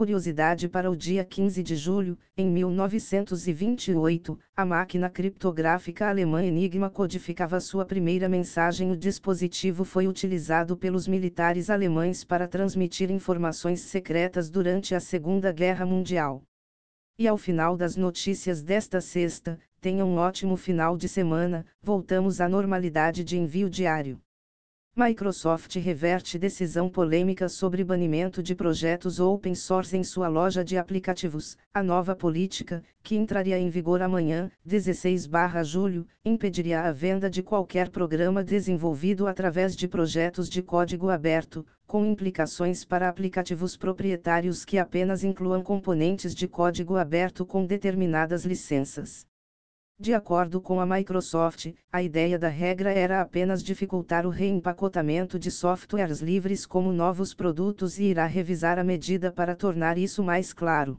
Curiosidade para o dia 15 de julho, em 1928, a máquina criptográfica alemã Enigma codificava sua primeira mensagem. O dispositivo foi utilizado pelos militares alemães para transmitir informações secretas durante a Segunda Guerra Mundial. E ao final das notícias desta sexta, tenha um ótimo final de semana, voltamos à normalidade de envio diário. Microsoft reverte decisão polêmica sobre banimento de projetos open source em sua loja de aplicativos. A nova política, que entraria em vigor amanhã, 16 julho, impediria a venda de qualquer programa desenvolvido através de projetos de código aberto, com implicações para aplicativos proprietários que apenas incluam componentes de código aberto com determinadas licenças. De acordo com a Microsoft, a ideia da regra era apenas dificultar o reempacotamento de softwares livres como novos produtos e irá revisar a medida para tornar isso mais claro.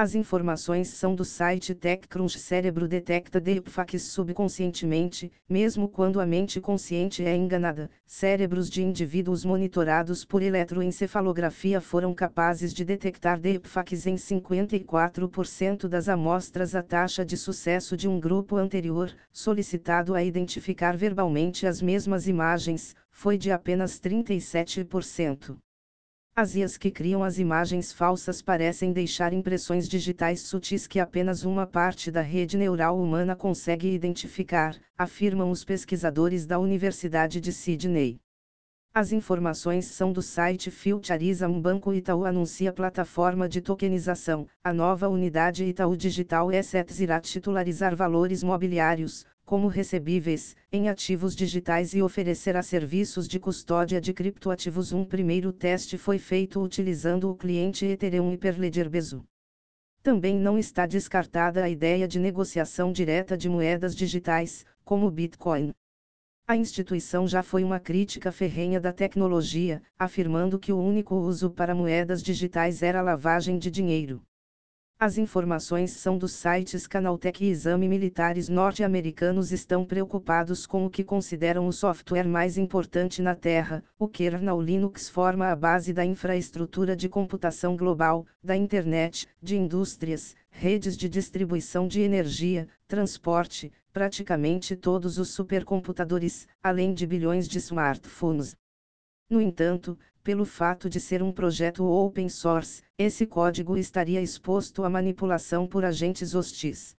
As informações são do site TechCrunch. Cérebro detecta deepfakes subconscientemente, mesmo quando a mente consciente é enganada. Cérebros de indivíduos monitorados por eletroencefalografia foram capazes de detectar deepfakes em 54% das amostras. A taxa de sucesso de um grupo anterior, solicitado a identificar verbalmente as mesmas imagens, foi de apenas 37%. As IAs que criam as imagens falsas parecem deixar impressões digitais sutis que apenas uma parte da rede neural humana consegue identificar, afirmam os pesquisadores da Universidade de Sydney. As informações são do site Um Banco Itaú anuncia plataforma de tokenização. A nova unidade Itaú Digital Assets irá titularizar valores mobiliários, como recebíveis, em ativos digitais e oferecerá serviços de custódia de criptoativos. Um primeiro teste foi feito utilizando o cliente Ethereum Hyperledger Bezu. Também não está descartada a ideia de negociação direta de moedas digitais, como o Bitcoin. A instituição já foi uma crítica ferrenha da tecnologia, afirmando que o único uso para moedas digitais era a lavagem de dinheiro. As informações são dos sites Canaltech e Exame Militares norte-americanos estão preocupados com o que consideram o software mais importante na Terra. O kernel Linux forma a base da infraestrutura de computação global, da internet, de indústrias, redes de distribuição de energia, transporte, praticamente todos os supercomputadores, além de bilhões de smartphones. No entanto, pelo fato de ser um projeto open source, esse código estaria exposto à manipulação por agentes hostis.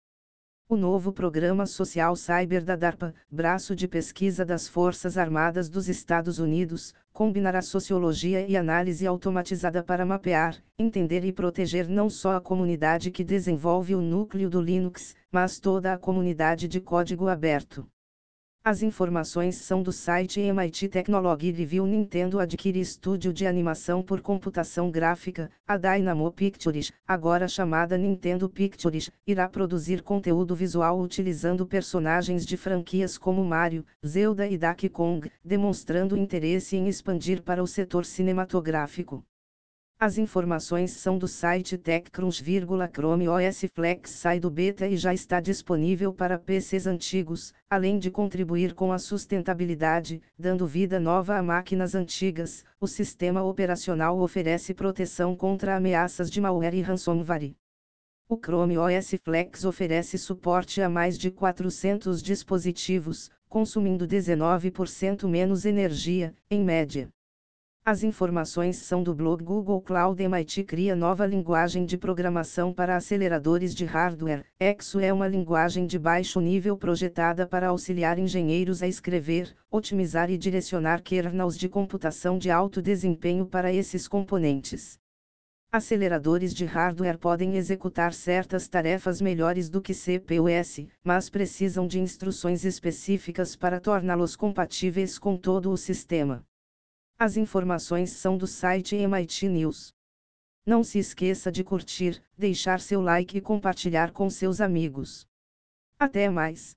O novo programa social Cyber da DARPA, braço de pesquisa das Forças Armadas dos Estados Unidos, combinará sociologia e análise automatizada para mapear, entender e proteger não só a comunidade que desenvolve o núcleo do Linux, mas toda a comunidade de código aberto. As informações são do site MIT Technology Review Nintendo adquire estúdio de animação por computação gráfica, a Dynamo Pictures, agora chamada Nintendo Pictures, irá produzir conteúdo visual utilizando personagens de franquias como Mario, Zelda e Donkey Kong, demonstrando interesse em expandir para o setor cinematográfico. As informações são do site TechCrunch, Chrome OS Flex sai do beta e já está disponível para PCs antigos, além de contribuir com a sustentabilidade, dando vida nova a máquinas antigas. O sistema operacional oferece proteção contra ameaças de malware e ransomware. O Chrome OS Flex oferece suporte a mais de 400 dispositivos, consumindo 19% menos energia, em média. As informações são do blog Google Cloud MIT cria nova linguagem de programação para aceleradores de hardware. EXO é uma linguagem de baixo nível projetada para auxiliar engenheiros a escrever, otimizar e direcionar kernels de computação de alto desempenho para esses componentes. Aceleradores de hardware podem executar certas tarefas melhores do que CPUs, mas precisam de instruções específicas para torná-los compatíveis com todo o sistema. As informações são do site MIT News. Não se esqueça de curtir, deixar seu like e compartilhar com seus amigos. Até mais.